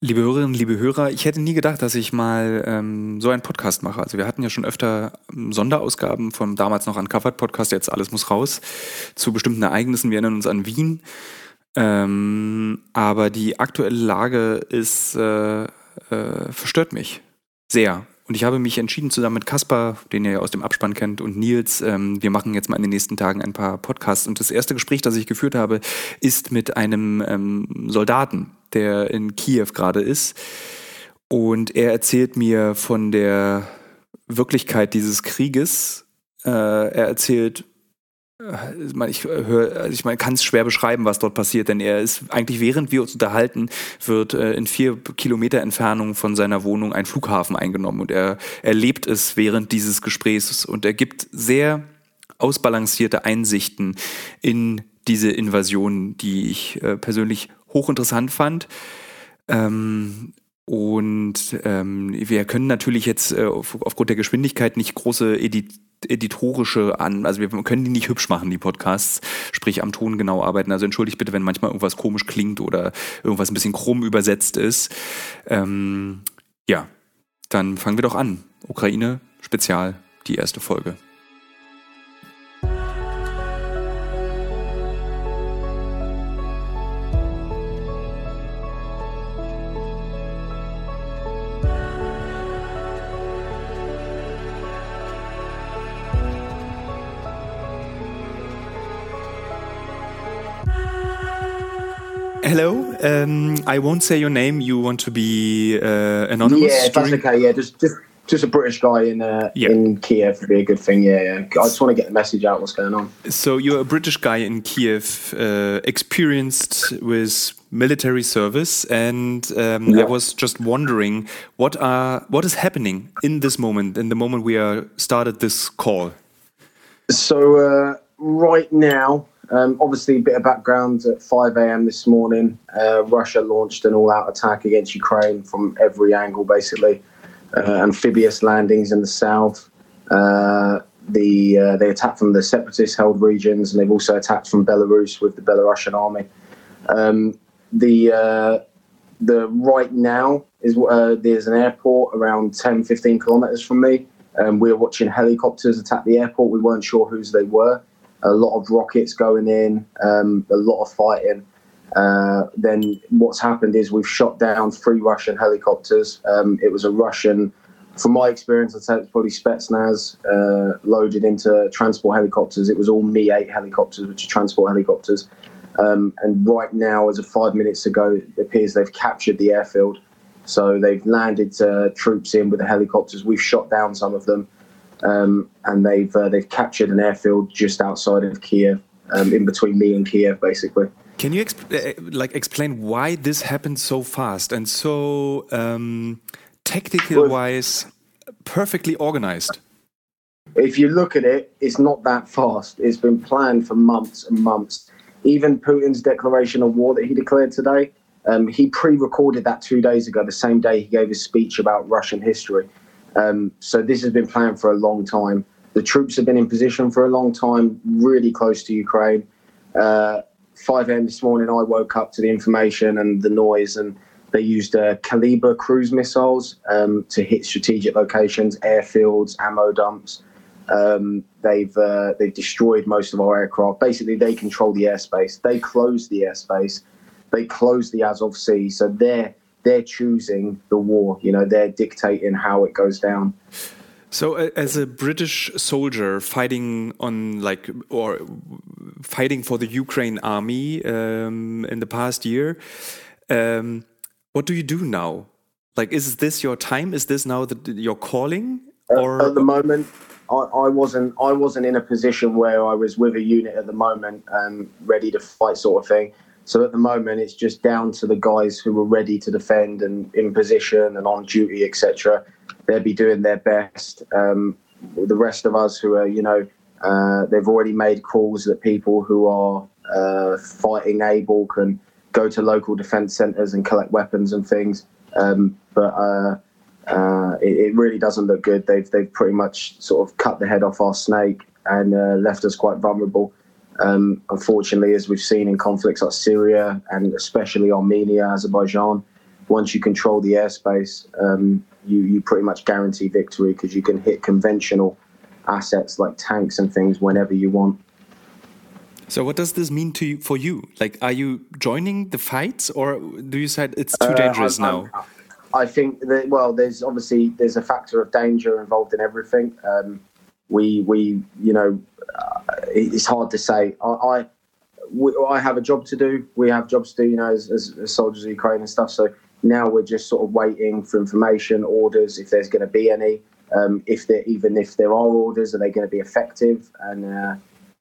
Liebe Hörerinnen, liebe Hörer, ich hätte nie gedacht, dass ich mal ähm, so einen Podcast mache. Also wir hatten ja schon öfter ähm, Sonderausgaben vom damals noch Uncovered Podcast, jetzt alles muss raus, zu bestimmten Ereignissen. Wir erinnern uns an Wien. Ähm, aber die aktuelle Lage ist, äh, äh, verstört mich sehr. Und ich habe mich entschieden, zusammen mit Kaspar, den ihr aus dem Abspann kennt, und Nils, ähm, wir machen jetzt mal in den nächsten Tagen ein paar Podcasts. Und das erste Gespräch, das ich geführt habe, ist mit einem ähm, Soldaten, der in Kiew gerade ist. Und er erzählt mir von der Wirklichkeit dieses Krieges. Äh, er erzählt ich höre, also ich meine, kann es schwer beschreiben, was dort passiert, denn er ist eigentlich, während wir uns unterhalten, wird äh, in vier Kilometer Entfernung von seiner Wohnung ein Flughafen eingenommen und er erlebt es während dieses Gesprächs und er gibt sehr ausbalancierte Einsichten in diese Invasion, die ich äh, persönlich hochinteressant fand. Ähm, und ähm, wir können natürlich jetzt äh, auf, aufgrund der Geschwindigkeit nicht große Edit editorische an, also wir können die nicht hübsch machen, die Podcasts, sprich am Ton genau arbeiten. Also entschuldigt bitte, wenn manchmal irgendwas komisch klingt oder irgendwas ein bisschen krumm übersetzt ist. Ähm, ja, dann fangen wir doch an. Ukraine Spezial, die erste Folge. Um, I won't say your name. You want to be uh, anonymous? Yeah, that's okay. Yeah, just just just a British guy in uh, yeah. in Kiev would be a good thing. Yeah, yeah. I just want to get the message out. What's going on? So you're a British guy in Kiev, uh, experienced with military service, and um, yeah. I was just wondering what are what is happening in this moment, in the moment we are started this call. So uh, right now, um, obviously, a bit of background at 5 a.m. this morning, uh, Russia launched an all out attack against Ukraine from every angle, basically. Uh, amphibious landings in the south. Uh, the uh, They attacked from the separatist held regions, and they've also attacked from Belarus with the Belarusian army. Um, the uh, the right now is uh, there's an airport around 10 15 kilometers from me um, we were watching helicopters attack the airport we weren't sure whose they were a lot of rockets going in, um, a lot of fighting. Uh, then what's happened is we've shot down three Russian helicopters. Um, it was a Russian, from my experience, I'd say it's probably Spetsnaz uh, loaded into transport helicopters. It was all Mi 8 helicopters, which are transport helicopters. Um, and right now, as of five minutes ago, it appears they've captured the airfield. So they've landed uh, troops in with the helicopters. We've shot down some of them um, and they've uh, they've captured an airfield just outside of Kiev, um, in between me and Kiev, basically. Can you exp uh, like explain why this happened so fast and so um, technical wise, perfectly organized? If you look at it, it's not that fast. It's been planned for months and months. Even Putin's declaration of war that he declared today, um, he pre-recorded that two days ago, the same day he gave his speech about Russian history. Um, so this has been planned for a long time. The troops have been in position for a long time, really close to Ukraine. Uh, 5 a.m. this morning, I woke up to the information and the noise, and they used uh, cruise missiles um, to hit strategic locations, airfields, ammo dumps. Um, they've uh, they've destroyed most of our aircraft. Basically, they control the airspace. They close the airspace. They close the Azov Sea. So they're they're choosing the war. You know, they're dictating how it goes down. So, as a British soldier fighting on like or fighting for the Ukraine army um, in the past year, um, what do you do now? Like, is this your time? Is this now the, your calling? Or at, at the moment, I, I, wasn't. I wasn't in a position where I was with a unit at the moment, um, ready to fight, sort of thing. So at the moment, it's just down to the guys who are ready to defend and in position and on duty, etc. They'll be doing their best. Um, the rest of us who are, you know, uh, they've already made calls that people who are uh, fighting able can go to local defence centres and collect weapons and things. Um, but uh, uh, it, it, really doesn't look good. They've they've pretty much sort of cut the head off our snake and uh, left us quite vulnerable. Um, unfortunately, as we've seen in conflicts like Syria and especially Armenia, Azerbaijan, once you control the airspace, um, you you pretty much guarantee victory because you can hit conventional assets like tanks and things whenever you want. So, what does this mean to you, for you? Like, are you joining the fights, or do you say it's too uh, dangerous I'm, now? I'm, I think that well, there's obviously there's a factor of danger involved in everything. Um, we we you know uh, it's hard to say. I, I, we, I have a job to do. We have jobs to do, you know, as, as, as soldiers of Ukraine and stuff. So now we're just sort of waiting for information, orders, if there's going to be any. Um, if there even if there are orders, are they going to be effective and uh,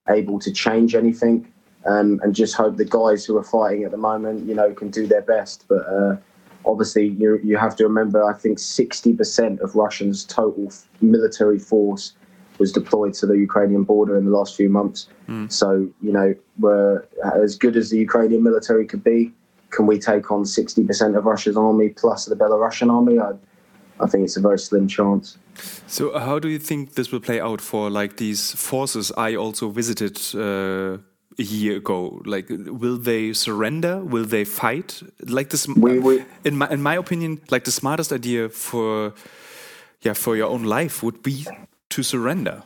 able to change anything? Um, and just hope the guys who are fighting at the moment, you know, can do their best. But uh, obviously you you have to remember I think 60% of Russia's total military force was deployed to the Ukrainian border in the last few months. Mm. So you know we're as good as the Ukrainian military could be. Can we take on 60% of Russia's army plus the Belarusian army? I, I think it's a very slim chance. So, how do you think this will play out for like these forces I also visited uh, a year ago? Like, will they surrender? Will they fight? Like this, we, we, in my in my opinion, like the smartest idea for yeah for your own life would be to surrender.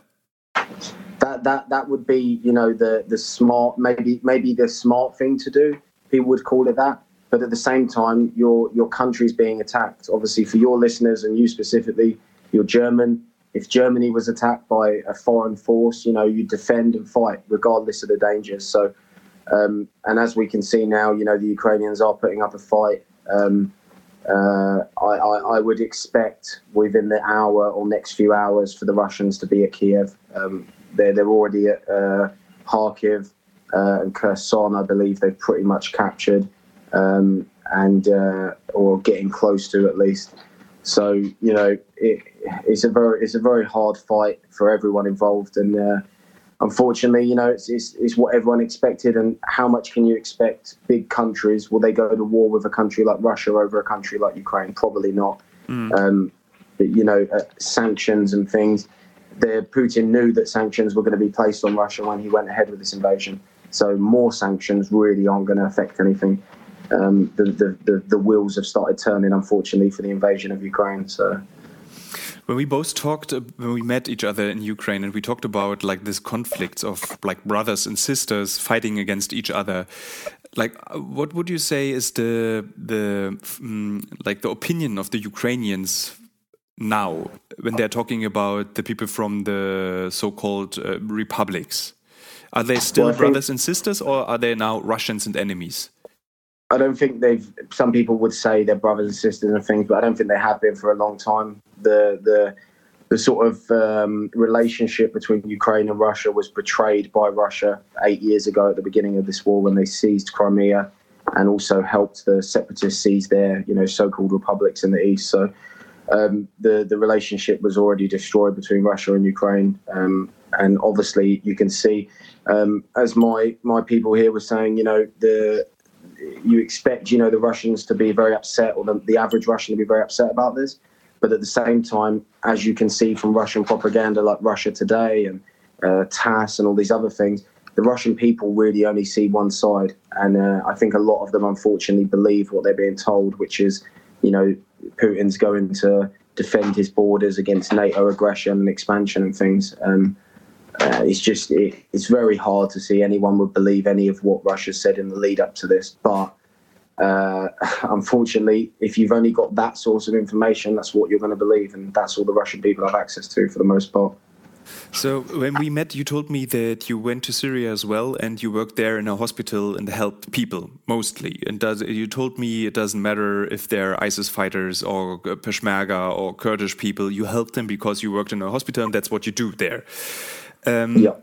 That that that would be you know the the smart maybe maybe the smart thing to do. People would call it that. But at the same time, your your country's being attacked. Obviously, for your listeners and you specifically, you're German if Germany was attacked by a foreign force, you know, you defend and fight regardless of the dangers. So, um, and as we can see now, you know, the Ukrainians are putting up a fight. Um, uh, I, I, would expect within the hour or next few hours for the Russians to be at Kiev. Um, they're, they're already at uh, Kharkiv uh, and Kherson, I believe they've pretty much captured um, and uh, or getting close to at least. So you know, it, it's a very it's a very hard fight for everyone involved, and uh, unfortunately, you know, it's, it's, it's what everyone expected. And how much can you expect? Big countries will they go to war with a country like Russia over a country like Ukraine? Probably not. Mm. Um, but you know, uh, sanctions and things. The Putin knew that sanctions were going to be placed on Russia when he went ahead with this invasion. So more sanctions really aren't going to affect anything um, the, the, the, the wheels have started turning, unfortunately, for the invasion of Ukraine. So when we both talked uh, when we met each other in Ukraine and we talked about like this conflicts of like brothers and sisters fighting against each other like what would you say is the the um, like the opinion of the Ukrainians now when they're talking about the people from the so-called uh, republics? Are they still well, brothers and sisters or are they now Russians and enemies I don't think they've. Some people would say they're brothers and sisters and things, but I don't think they have been for a long time. The the the sort of um, relationship between Ukraine and Russia was betrayed by Russia eight years ago at the beginning of this war when they seized Crimea and also helped the separatists seize their you know so-called republics in the east. So um, the the relationship was already destroyed between Russia and Ukraine, um, and obviously you can see, um, as my my people here were saying, you know the you expect, you know, the Russians to be very upset, or the, the average Russian to be very upset about this. But at the same time, as you can see from Russian propaganda like Russia Today and uh, TASS and all these other things, the Russian people really only see one side. And uh, I think a lot of them, unfortunately, believe what they're being told, which is, you know, Putin's going to defend his borders against NATO aggression and expansion and things. Um, uh, it's just it, it's very hard to see anyone would believe any of what Russia said in the lead up to this. But uh, unfortunately, if you've only got that source of information, that's what you're going to believe, and that's all the Russian people have access to for the most part. So when we met, you told me that you went to Syria as well, and you worked there in a hospital and helped people mostly. And does, you told me it doesn't matter if they're ISIS fighters or Peshmerga or Kurdish people. You help them because you worked in a hospital, and that's what you do there. Um, yeah.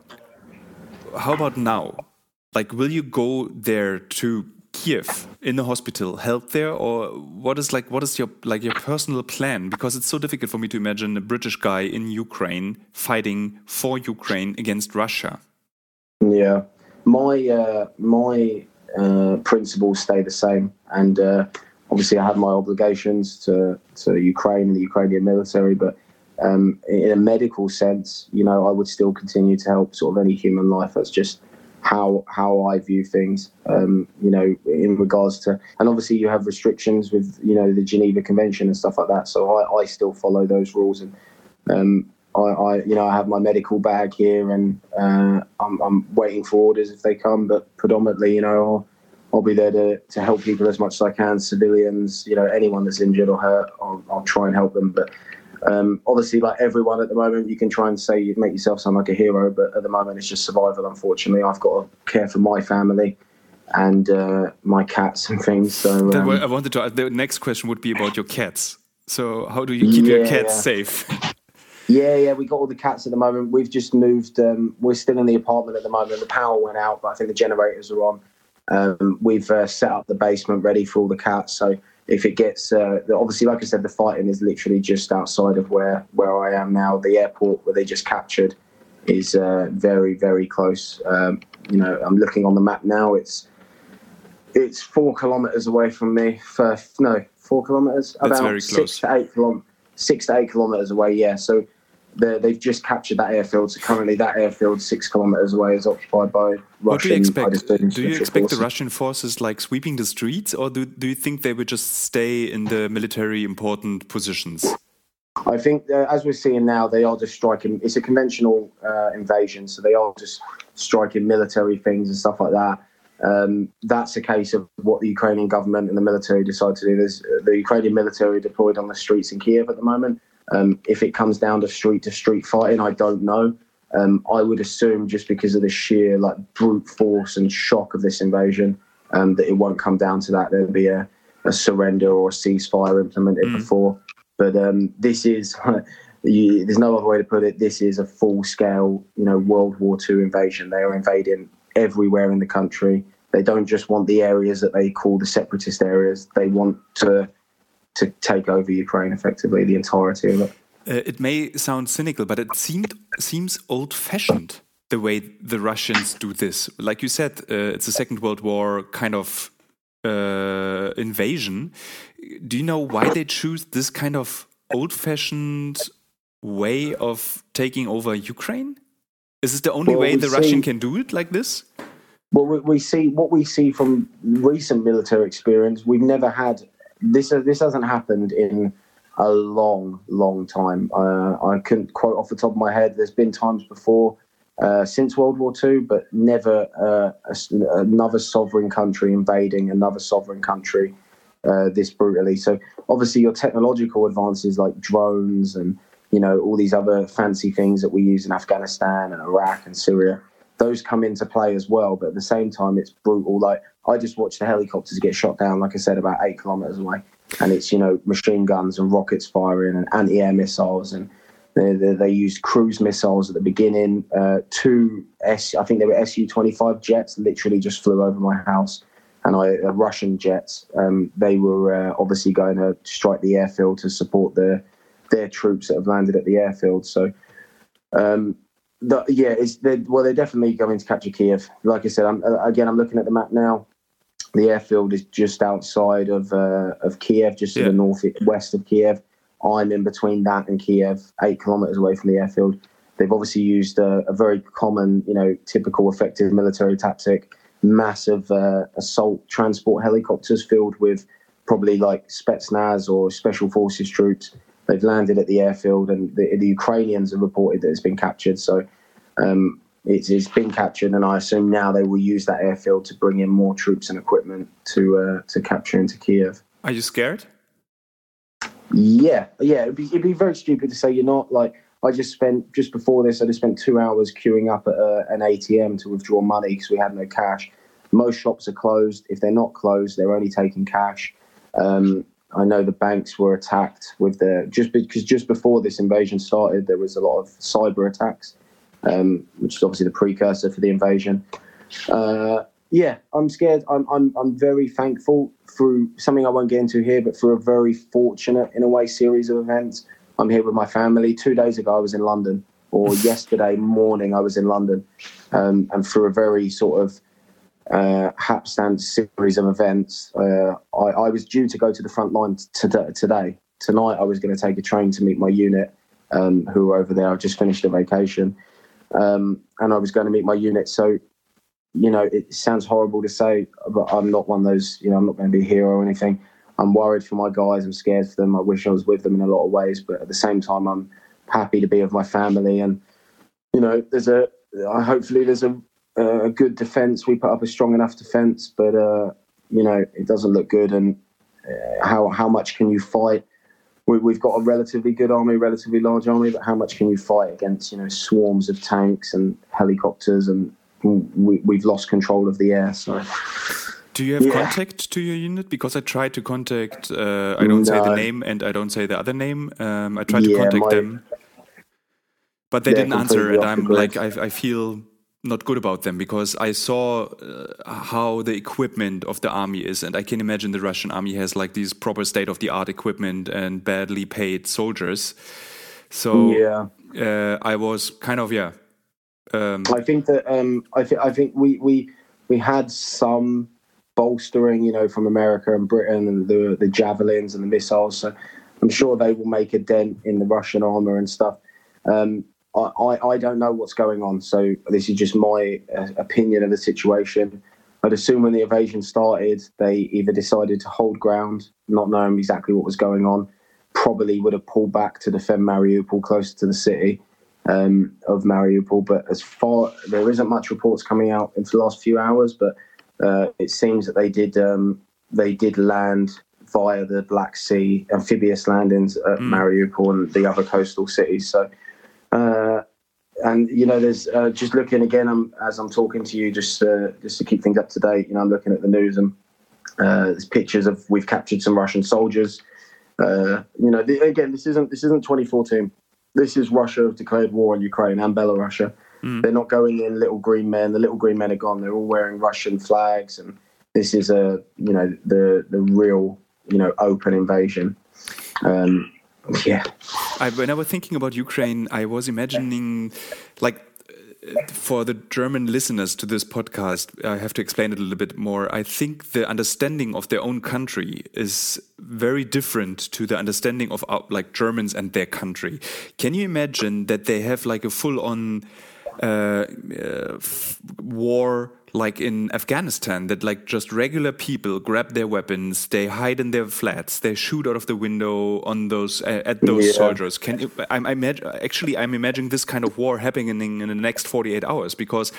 How about now? Like, will you go there to Kiev in the hospital, help there, or what is like what is your like your personal plan? Because it's so difficult for me to imagine a British guy in Ukraine fighting for Ukraine against Russia. Yeah, my uh, my uh, principles stay the same, and uh, obviously I have my obligations to to Ukraine and the Ukrainian military, but um, in a medical sense, you know, I would still continue to help sort of any human life. That's just how how I view things. Um, you know, in regards to, and obviously you have restrictions with you know the Geneva Convention and stuff like that. So I, I still follow those rules, and um, I, I, you know I have my medical bag here, and uh, I'm, I'm waiting for orders if they come. But predominantly, you know, I'll, I'll be there to, to help people as much as I can. Civilians, you know, anyone that's injured or hurt, I'll, I'll try and help them. But um, obviously, like everyone at the moment, you can try and say you make yourself sound like a hero, but at the moment, it's just survival. Unfortunately, I've got to care for my family and uh, my cats and things. So um, I wanted to. The next question would be about your cats. So, how do you keep yeah, your cats yeah. safe? Yeah, yeah, we got all the cats at the moment. We've just moved. Um, we're still in the apartment at the moment. The power went out, but I think the generators are on. Um, we've uh, set up the basement ready for all the cats. So if it gets uh, obviously like i said the fighting is literally just outside of where where i am now. The airport where they just captured is uh, very very close. Um, you know i'm looking on the map now. It's it's four kilometers away from me. For no four kilometers? That's about six to eight kilometers six to eight kilometers away yeah. So they've just captured that airfield. So currently, that airfield, six kilometers away, is occupied by Russian. What do you expect? Do you expect the Russian forces like sweeping the streets, or do do you think they would just stay in the military important positions? I think, uh, as we're seeing now, they are just striking. It's a conventional uh, invasion, so they are just striking military things and stuff like that. Um, that's a case of what the Ukrainian government and the military decide to do. There's uh, the Ukrainian military deployed on the streets in Kiev at the moment. Um, if it comes down to street to street fighting, I don't know. Um, I would assume just because of the sheer like brute force and shock of this invasion, um, that it won't come down to that. There'll be a, a surrender or a ceasefire implemented mm. before. But um, this is, you, there's no other way to put it. This is a full scale, you know, World War II invasion. They are invading everywhere in the country. They don't just want the areas that they call the separatist areas. They want to to take over Ukraine effectively, the entirety of it. Uh, it may sound cynical, but it seemed seems old-fashioned the way the Russians do this. Like you said, uh, it's a Second World War kind of uh, invasion. Do you know why they choose this kind of old-fashioned way of taking over Ukraine? Is this the only well, way the see, Russian can do it like this? Well, we see what we see from recent military experience. We've never had this this hasn't happened in a long, long time. Uh, I couldn't quote off the top of my head. There's been times before uh, since World War II, but never uh, a, another sovereign country invading another sovereign country uh, this brutally. So obviously, your technological advances like drones and you know all these other fancy things that we use in Afghanistan and Iraq and Syria those come into play as well. But at the same time, it's brutal. Like I just watched the helicopters get shot down, like I said, about eight kilometers away, and it's you know machine guns and rockets firing and anti-air missiles and. They, they, they used cruise missiles at the beginning. Uh, two S, I think they were Su twenty five jets, literally just flew over my house, and I uh, Russian jets. Um, they were uh, obviously going to strike the airfield to support their their troops that have landed at the airfield. So um, the, yeah, it's they're, well, they're definitely going to capture Kiev. Like I said, I'm, uh, again, I'm looking at the map now. The airfield is just outside of uh, of Kiev, just yeah. to the northwest of Kiev. I'm in between that and Kiev, eight kilometers away from the airfield. They've obviously used a, a very common, you know, typical effective military tactic: massive uh, assault transport helicopters filled with probably like Spetsnaz or special forces troops they've landed at the airfield, and the, the Ukrainians have reported that it's been captured. So um, it's, it's been captured, and I assume now they will use that airfield to bring in more troops and equipment to uh, to capture into Kiev. Are you scared? Yeah, yeah. It'd be, it'd be very stupid to say you're not. Like I just spent just before this, I just spent two hours queuing up at uh, an ATM to withdraw money because we had no cash. Most shops are closed. If they're not closed, they're only taking cash. Um, I know the banks were attacked with the just because just before this invasion started, there was a lot of cyber attacks, um, which is obviously the precursor for the invasion. Uh, yeah, I'm scared. I'm, I'm I'm very thankful through something I won't get into here, but through a very fortunate, in a way, series of events. I'm here with my family. Two days ago, I was in London, or yesterday morning, I was in London, um, and through a very sort of uh, Hapstand series of events. Uh, I, I, was due to go to the front line t- today. Tonight, I was going to take a train to meet my unit, um, who were over there. I've just finished a vacation, um, and I was going to meet my unit. So you know, it sounds horrible to say, but I'm not one of those. You know, I'm not going to be a hero or anything. I'm worried for my guys. I'm scared for them. I wish I was with them in a lot of ways, but at the same time, I'm happy to be with my family. And you know, there's a hopefully there's a a good defense. We put up a strong enough defense, but uh, you know, it doesn't look good. And uh, how how much can you fight? We, have got a relatively good army, relatively large army, but how much can you fight against you know swarms of tanks and helicopters and we, we've lost control of the air. So. Do you have yeah. contact to your unit? Because I tried to contact. Uh, I don't no. say the name and I don't say the other name. Um, I tried yeah, to contact my, them, but they didn't answer. And I'm like, I, I, feel not good about them because I saw uh, how the equipment of the army is, and I can imagine the Russian army has like these proper state of the art equipment and badly paid soldiers. So yeah, uh, I was kind of yeah um, I think that um, I think I think we we we had some bolstering, you know, from America and Britain and the the javelins and the missiles. So I'm sure they will make a dent in the Russian armor and stuff. Um, I, I, I don't know what's going on, so this is just my uh, opinion of the situation. I'd assume when the invasion started, they either decided to hold ground, not knowing exactly what was going on, probably would have pulled back to defend Mariupol closer to the city, um, of Mariupol. But as far there isn't much reports coming out in the last few hours, but uh, it seems that they did um, they did land via the Black Sea amphibious landings at mm. Mariupol and the other coastal cities. So. Uh, and you know, there's uh, just looking again. I'm, as I'm talking to you, just uh, just to keep things up to date. You know, I'm looking at the news and uh, there's pictures of we've captured some Russian soldiers. Uh, you know, the, again, this isn't this isn't 2014 this is Russia have declared war on Ukraine and Belarus. Mm. They're not going in little green men. The little green men are gone. They're all wearing Russian flags, and this is a you know the the real you know open invasion. Um, yeah. I, when I was thinking about Ukraine, I was imagining like for the German listeners to this podcast, I have to explain it a little bit more. I think the understanding of their own country is very different to the understanding of uh, like Germans and their country. Can you imagine that they have like a full on uh, uh, war like in Afghanistan that like just regular people grab their weapons, they hide in their flats, they shoot out of the window on those uh, at those yeah. soldiers. Can you, I'm, I'm actually I'm imagining this kind of war happening in the next 48 hours because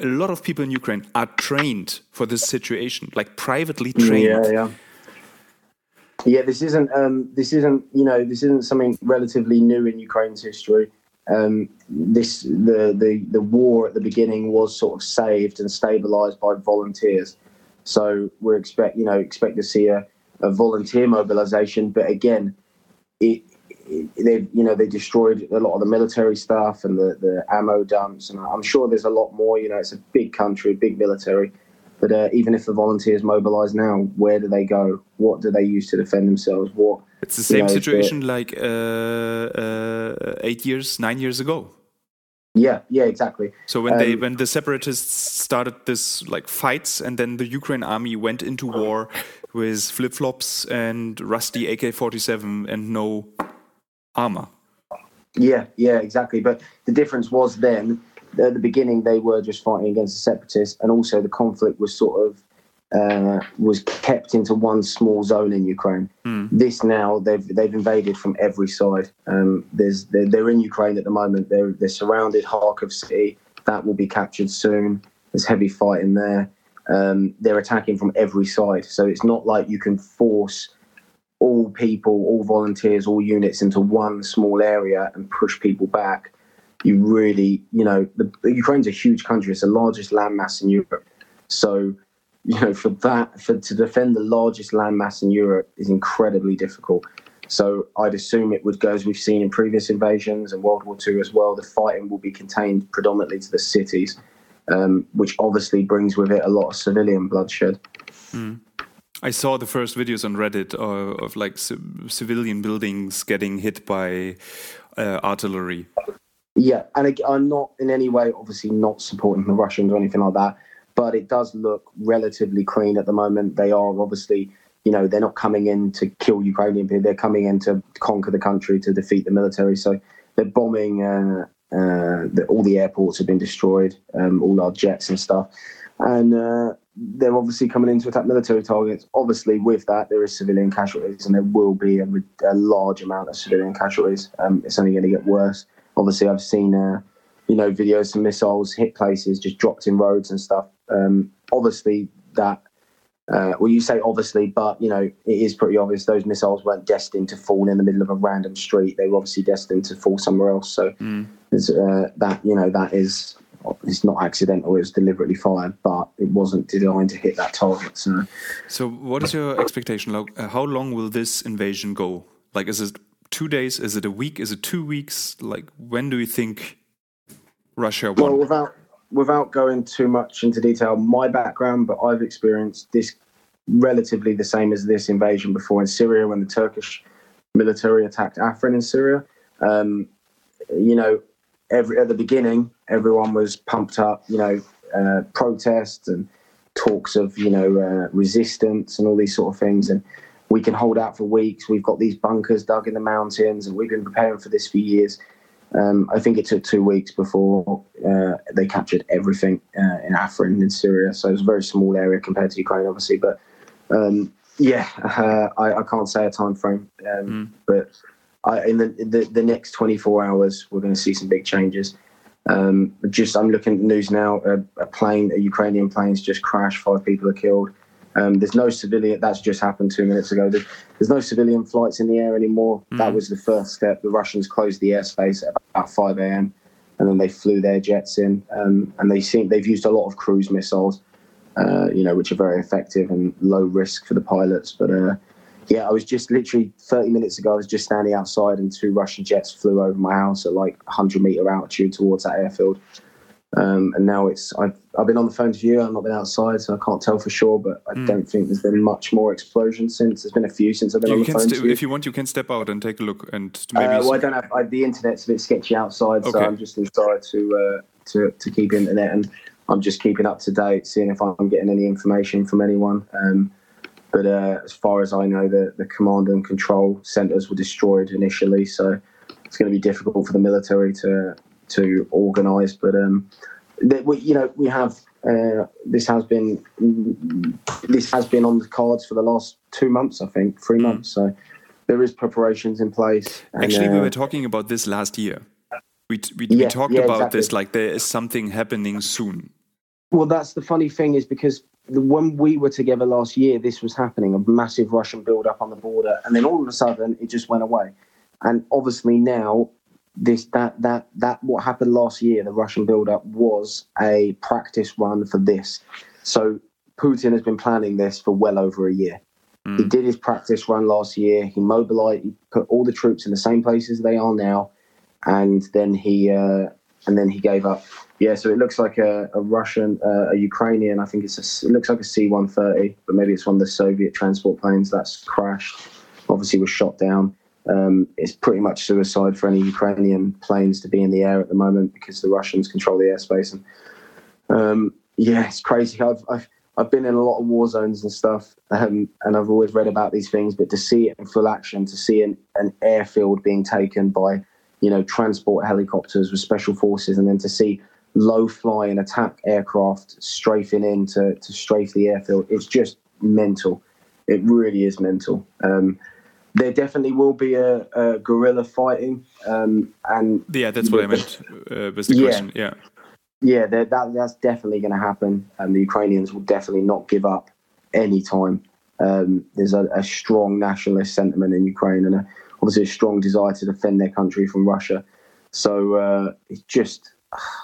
a lot of people in Ukraine are trained for this situation, like privately trained. Yeah, yeah. Yeah, this isn't um, this isn't you know this isn't something relatively new in Ukraine's history um, this the, the the war at the beginning was sort of saved and stabilized by volunteers. So we expect you know expect to see a, a volunteer mobilization, but again, it, it they you know they destroyed a lot of the military stuff and the the ammo dumps, and I'm sure there's a lot more. You know, it's a big country, big military. But uh, even if the volunteers mobilise now, where do they go? What do they use to defend themselves? What it's the same know, situation like uh, uh, eight years, nine years ago. Yeah, yeah, exactly. So when um, they when the separatists started this like fights, and then the Ukraine army went into war with flip flops and rusty AK forty seven and no armor. Yeah, yeah, exactly. But the difference was then at the beginning they were just fighting against the separatists, and also the conflict was sort of uh, was kept into one small zone in Ukraine. Mm. This now they've they've invaded from every side. Um, there's they're, they're, in Ukraine at the moment. They're they're surrounded Kharkov city. That will be captured soon. There's heavy fighting there. Um, they're attacking from every side. So it's not like you can force all people, all volunteers, all units into one small area and push people back you really, you know, the, Ukraine's a huge country. It's the largest landmass in Europe. So, you know, for that, for to defend the largest landmass in Europe is incredibly difficult. So I'd assume it would go as we've seen in previous invasions and World War II as well. The fighting will be contained predominantly to the cities, um, which obviously brings with it a lot of civilian bloodshed. Mm. I saw the first videos on Reddit of, of like civilian buildings getting hit by uh, artillery. Yeah, and I'm not in any way, obviously, not supporting the Russians or anything like that, but it does look relatively clean at the moment. They are obviously, you know, they're not coming in to kill Ukrainian people. They're coming in to conquer the country, to defeat the military. So they're bombing uh, uh, that all the airports have been destroyed, um, all our jets and stuff, and uh, they're obviously coming in to attack military targets. Obviously, with that, there is civilian casualties, and there will be a, a large amount of civilian casualties. Um, it's only going to get worse. Obviously, I've seen, uh, you know, videos of missiles hit places, just dropped in roads and stuff. Um, obviously, that. Uh, well, you say obviously, but you know it is pretty obvious. Those missiles weren't destined to fall in the middle of a random street. They were obviously destined to fall somewhere else. So mm. that you know that is it's not accidental. It was deliberately fired, but it wasn't designed to hit that target. So, so what is your expectation? Uh, how long will this invasion go? Like, is it two days? Is it a week? Is it two weeks? Like, when do you think Russia won? Well, without without going too much into detail, my background, but I've experienced this relatively the same as this invasion before in Syria when the Turkish military attacked Afrin in Syria. Um, you know, every at the beginning, everyone was pumped up. You know, uh, protests and talks of you know uh, resistance and all these sort of things, and we can hold out for weeks. We've got these bunkers dug in the mountains, and we've been preparing for this for years. Um, I think it took two weeks before uh, they captured everything uh, in Afrin in Syria. So it's a very small area compared to Ukraine, obviously. But um, yeah, uh, I, I, can't say a time frame, um, mm. but I, in the, the, the next 24 hours, we're going to see some big changes. Um, just I'm looking at the news now. A, a, plane, a Ukrainian plane's just crashed. Five people are killed. Um, there's no civilian. That's just happened two minutes ago. There's, there's no civilian flights in the air anymore. Mm. That was the first step. The Russians closed the airspace at about 5 a.m. and then they flew their jets in. Um, and they seem they've used a lot of cruise missiles, uh, you know, which are very effective and low risk for the pilots. But uh, yeah, I was just literally 30 minutes ago. I was just standing outside, and two Russian jets flew over my house at like 100 meter altitude towards that airfield. Um, and now it's I've, I've been on the phone to you. I've not been outside, so I can't tell for sure. But I mm. don't think there's been much more explosions since. There's been a few since I've been you on the phone. to you. If you want, you can step out and take a look. And uh, maybe. Uh, well, I don't have I, the internet's a bit sketchy outside, okay. so I'm just inside to uh, to to keep internet, and I'm just keeping up to date, seeing if I'm getting any information from anyone. Um, but uh, as far as I know, the, the command and control centres were destroyed initially, so it's going to be difficult for the military to to organise. But um, that we, you know, we have uh, this has been this has been on the cards for the last two months, I think, three hmm. months. So there is preparations in place. And, Actually, we uh, were talking about this last year. We we, yeah, we talked yeah, about exactly. this like there is something happening soon. Well, that's the funny thing is because when we were together last year, this was happening a massive Russian build up on the border, and then all of a sudden it just went away. And obviously now, this that that that what happened last year, the Russian build up was a practice run for this. So Putin has been planning this for well over a year. Mm. He did his practice run last year. He mobilized, he put all the troops in the same places they are now, and then he uh, and then he gave up yeah, so it looks like a, a Russian, uh, a Ukrainian. I think it's a, it looks like a C-130, but maybe it's one of the Soviet transport planes that's crashed. Obviously, was shot down. Um, it's pretty much suicide for any Ukrainian planes to be in the air at the moment because the Russians control the airspace. And um, yeah, it's crazy. I've, I've I've been in a lot of war zones and stuff, um, and I've always read about these things. But to see it in full action, to see an, an airfield being taken by you know transport helicopters with special forces, and then to see low flying attack aircraft strafing in to, to strafe the airfield. It's just mental. It really is mental. Um, there definitely will be a, a guerrilla fighting, um, and yeah, that's what I meant. Uh, was the yeah, question? Yeah, yeah, that, that's definitely going to happen, and the Ukrainians will definitely not give up any time. Um, there's a, a, strong nationalist sentiment in Ukraine, and a, obviously a strong desire to defend their country from Russia. So uh, it's just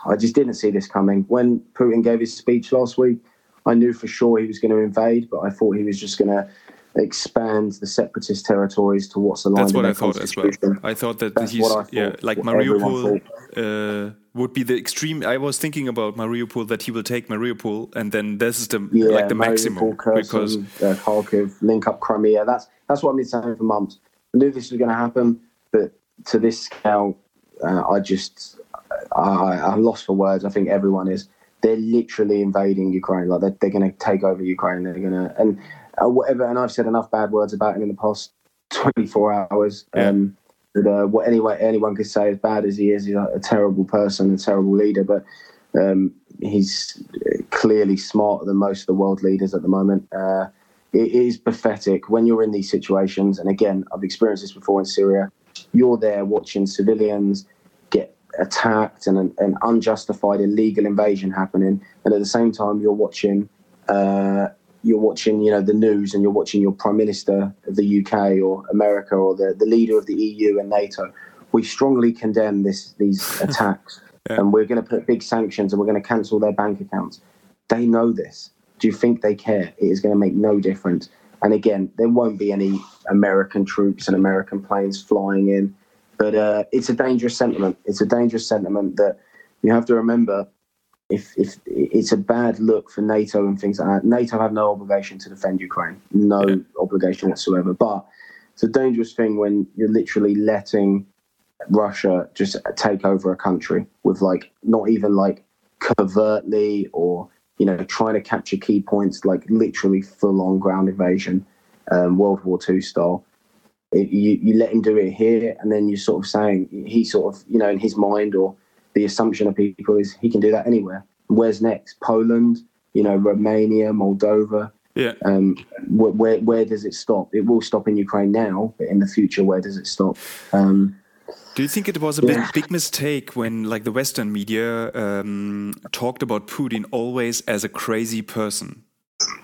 I just didn't see this coming. When Putin gave his speech last week, I knew for sure he was going to invade, but I thought he was just going to expand the separatist territories to what's aligned. That's what I thought as well. I thought that That's he's thought, yeah, like Mariupol uh, would be the extreme. I was thinking about Mariupol that he will take Mariupol, and then this is the yeah, like the Mariupol, maximum Kherson, because uh, Kharkiv link up Crimea. That's that's what I've been saying for months. I knew this was going to happen, but to this scale, uh, I just I, am lost for words. I think everyone is. They're literally invading Ukraine. Like they're, they're going to take over Ukraine. They're going to and uh, whatever. And I've said enough bad words about him in the past 24 hours. Yeah. Um, But, uh, what anyway anyone could say, as bad as he is, he's a terrible person, a terrible leader. But um, he's clearly smarter than most of the world leaders at the moment. Uh, it is pathetic when you're in these situations. And again, I've experienced this before in Syria. You're there watching civilians get attacked and an, an unjustified illegal invasion happening, and at the same time you're watching. Uh, you're watching, you know, the news, and you're watching your prime minister of the UK or America or the, the leader of the EU and NATO. We strongly condemn this these attacks, yeah. and we're going to put big sanctions, and we're going to cancel their bank accounts. They know this. Do you think they care? It is going to make no difference. And again, there won't be any American troops and American planes flying in. But uh, it's a dangerous sentiment. It's a dangerous sentiment that you have to remember. If, if it's a bad look for NATO and things like that, NATO have no obligation to defend Ukraine, no yeah. obligation whatsoever. But it's a dangerous thing when you're literally letting Russia just take over a country with like not even like covertly or you know, trying to capture key points like literally full on ground invasion, um, World War II style. It, you, you let him do it here, and then you're sort of saying he sort of, you know, in his mind or the assumption of people is he can do that anywhere. Where's next? Poland, you know, Romania, Moldova. Yeah. Um, where, where, where does it stop? It will stop in Ukraine now, but in the future, where does it stop? Um, do you think it was a yeah. big, big mistake when, like, the Western media um, talked about Putin always as a crazy person?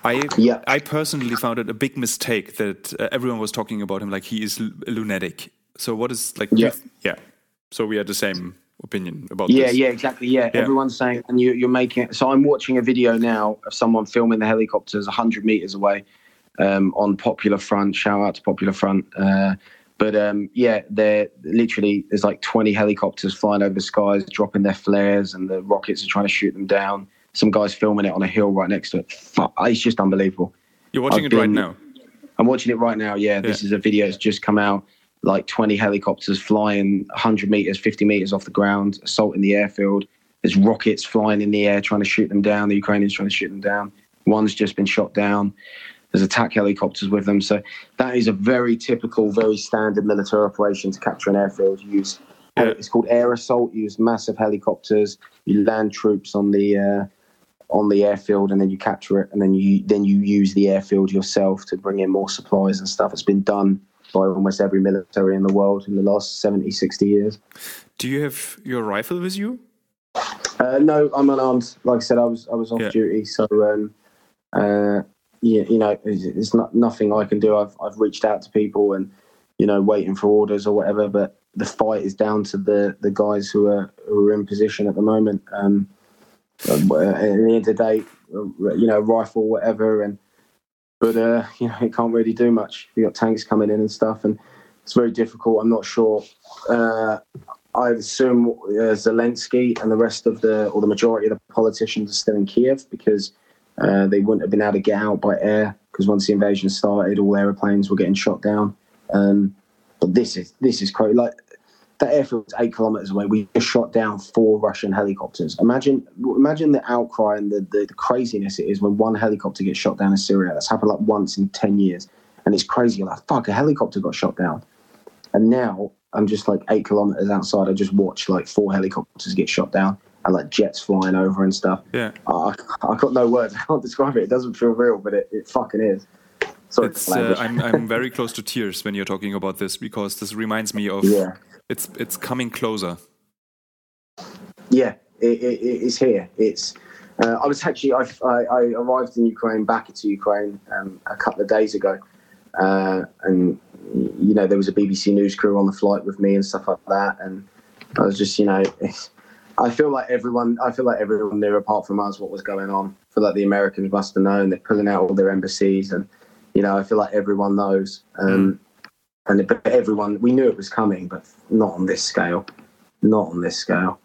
I yeah. I personally found it a big mistake that uh, everyone was talking about him like he is lunatic. So what is like? Yeah, yeah. So we are the same opinion about yeah, this. Yeah, exactly. Yeah. yeah, everyone's saying, and you, are making it. So I'm watching a video now of someone filming the helicopters 100 meters away um, on Popular Front. Shout out to Popular Front. Uh, but um, yeah, they're literally there's like 20 helicopters flying over the skies, dropping their flares, and the rockets are trying to shoot them down. Some guys filming it on a hill right next to it. Fuck, it's just unbelievable. You're watching I've it been, right now. I'm watching it right now. Yeah, yeah, this is a video that's just come out. Like 20 helicopters flying 100 meters, 50 meters off the ground, assaulting the airfield. There's rockets flying in the air trying to shoot them down. The Ukrainians trying to shoot them down. One's just been shot down. There's attack helicopters with them. So that is a very typical, very standard military operation to capture an airfield. You use it's called air assault. You use massive helicopters. You land troops on the uh, on the airfield, and then you capture it, and then you then you use the airfield yourself to bring in more supplies and stuff. It's been done by almost every military in the world in the last 70, 60 years. Do you have your rifle with you? Uh, no, I'm unarmed. Like I said, I was I was off yeah. duty, so um, uh, you, you know, it's, it's, not nothing I can do. I've I've reached out to people and you know waiting for orders or whatever, but the fight is down to the the guys who are who are in position at the moment. Um, at the end of the day, you know, rifle whatever, and but uh, you know, it can't really do much. You got tanks coming in and stuff, and it's very difficult. I'm not sure. Uh, I assume uh, Zelensky and the rest of the or the majority of the politicians are still in Kiev because uh, they wouldn't have been able to get out by air because once the invasion started, all airplanes were getting shot down. Um, but this is this is crazy. Like that airfield is eight kilometers away. We just shot down four Russian helicopters. Imagine imagine the outcry and the, the, the craziness it is when one helicopter gets shot down in Syria. That's happened like once in ten years, and it's crazy. You're like, fuck, a helicopter got shot down, and now I'm just like eight kilometers outside. I just watch like four helicopters get shot down and like jets flying over and stuff. Yeah, I, I got no words. I can't describe it. It doesn't feel real, but it, it fucking is. Sorry uh, I'm I'm very close to tears when you're talking about this because this reminds me of yeah. It's it's coming closer. Yeah, it, it, it's here. It's. Uh, I was actually I, I, arrived in Ukraine back into Ukraine um, a couple of days ago, uh, and you know there was a BBC News crew on the flight with me and stuff like that, and I was just you know I feel like everyone, I feel like everyone knew apart from us what was going on. I feel like the Americans must have known. They're pulling out all their embassies, and you know, I feel like everyone knows. Um, and but everyone, we knew it was coming, but not on this scale. Not on this scale.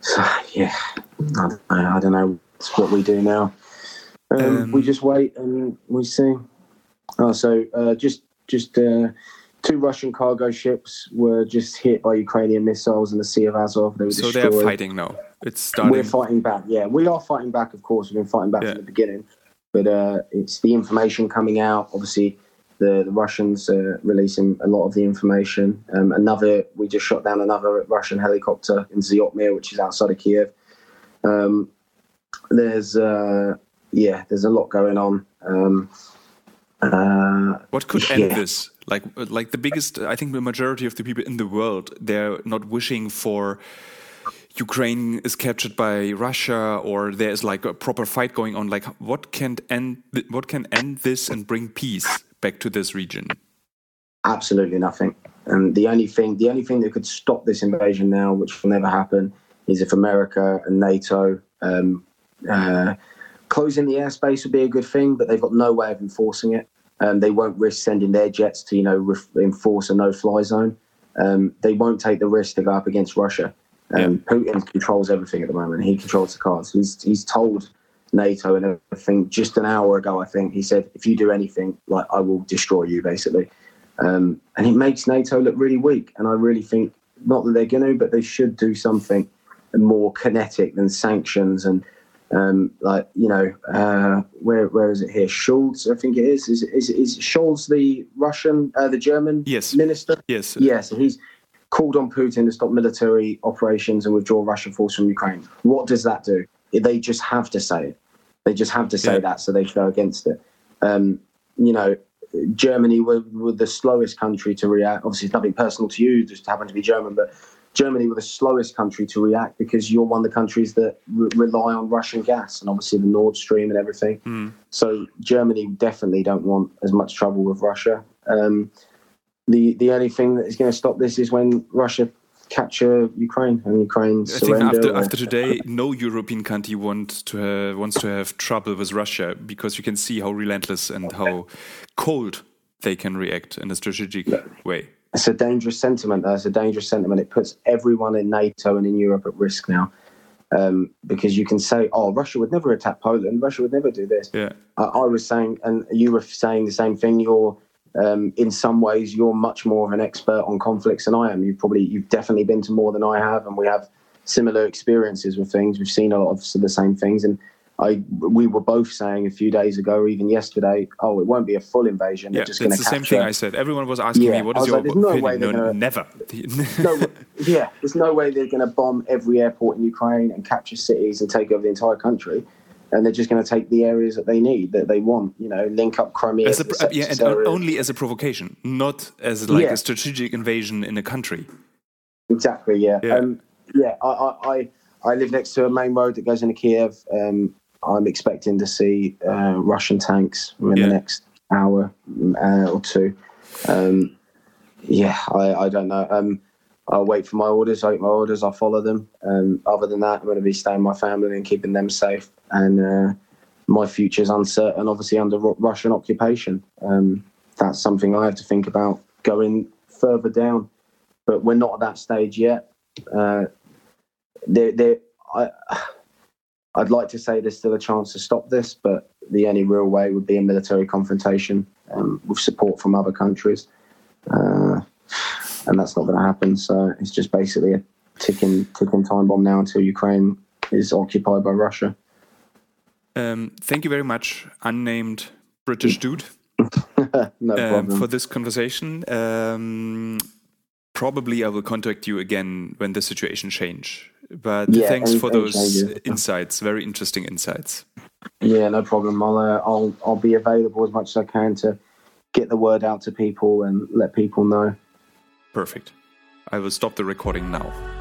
So yeah, I don't know. I don't know what we do now. Um, um, we just wait and we see. Oh, so uh, just just uh, two Russian cargo ships were just hit by Ukrainian missiles in the Sea of Azov. They were so they're fighting now. It's starting. We're fighting back. Yeah, we are fighting back. Of course, we've been fighting back yeah. from the beginning. But uh, it's the information coming out. Obviously, the, the Russians are releasing a lot of the information. Um, another, we just shot down another Russian helicopter in Zhytomyr, which is outside of Kiev. Um, there's, uh, yeah, there's a lot going on. Um, uh, what could end yeah. this? Like, like the biggest, I think the majority of the people in the world, they're not wishing for Ukraine is captured by Russia or there's like a proper fight going on. Like, what can end? What can end this and bring peace? Back to this region? Absolutely nothing. And the only thing, the only thing that could stop this invasion now, which will never happen, is if America and NATO um, uh, closing the airspace would be a good thing, but they've got no way of enforcing it. Um, they won't risk sending their jets to, you know, re- enforce a no-fly zone. Um, they won't take the risk to go up against Russia. Um, yeah. Putin controls everything at the moment. He controls the cards. He's he's told NATO and everything. Just an hour ago, I think he said, "If you do anything, like I will destroy you," basically. Um, and it makes NATO look really weak. And I really think not that they're going to, but they should do something more kinetic than sanctions and um, like you know uh, where where is it here? Scholz, I think it is. Is is, is Scholz the Russian, uh, the German yes. minister? Yes, yes. He's called on Putin to stop military operations and withdraw Russian force from Ukraine. What does that do? They just have to say it. They just have to say yeah. that, so they go against it. Um, you know, Germany were, were, the slowest country to react. Obviously, it's nothing personal to you, just happen to be German, but Germany were the slowest country to react because you're one of the countries that re- rely on Russian gas and obviously the Nord Stream and everything. Mm. So Germany definitely don't want as much trouble with Russia. Um, the the only thing that is going to stop this is when Russia capture Ukraine and Ukraine I think after, after today, no European country wants to have, wants to have trouble with Russia because you can see how relentless and how cold they can react in a strategic way. It's a dangerous sentiment. It's a dangerous sentiment. It puts everyone in NATO and in Europe at risk now. Um, because you can say, "Oh, Russia would never attack Poland. Russia would never do this." Yeah. I, I was saying, and you were saying the same thing. You're um, in some ways you're much more of an expert on conflicts than I am. You've probably you've definitely been to more than I have, and we have similar experiences with things. We've seen a lot of the same things, and I we were both saying a few days ago, or even yesterday, oh, it won't be a full invasion. Yeah, just that's the capture. same thing I said. Everyone was asking yeah, me, "What is your like, no opinion?" No, gonna, never. no, yeah, there's no way they're going to bomb every airport in Ukraine and capture cities and take over the entire country and they're just going to take the areas that they need that they want you know link up crimea as a, yeah and only as a provocation not as like yeah. a strategic invasion in a country. Exactly yeah. Yeah, um, yeah I, I i live next to a main road that goes into kiev. Um, i'm expecting to see uh, russian tanks in yeah. the next hour uh, or two. Um, yeah I, I don't know I'll wait for my orders. I get my orders. I'll follow them. Um, other than that, I'm going to be staying with my family and keeping them safe. And uh, my future is uncertain, obviously under Russian occupation. Um, that's something I have to think about going further down. But we're not at that stage yet. Uh, I, I'd like to say there's still a chance to stop this, but the only real way would be a military confrontation um, with support from other countries. And that's not going to happen. So it's just basically a ticking ticking time bomb now until Ukraine is occupied by Russia. Um, thank you very much, unnamed British dude, no um, for this conversation. Um, probably I will contact you again when the situation change. But yeah, thanks for those changes. insights. Very interesting insights. Yeah, no problem. I'll uh, I'll I'll be available as much as I can to get the word out to people and let people know. Perfect. I will stop the recording now.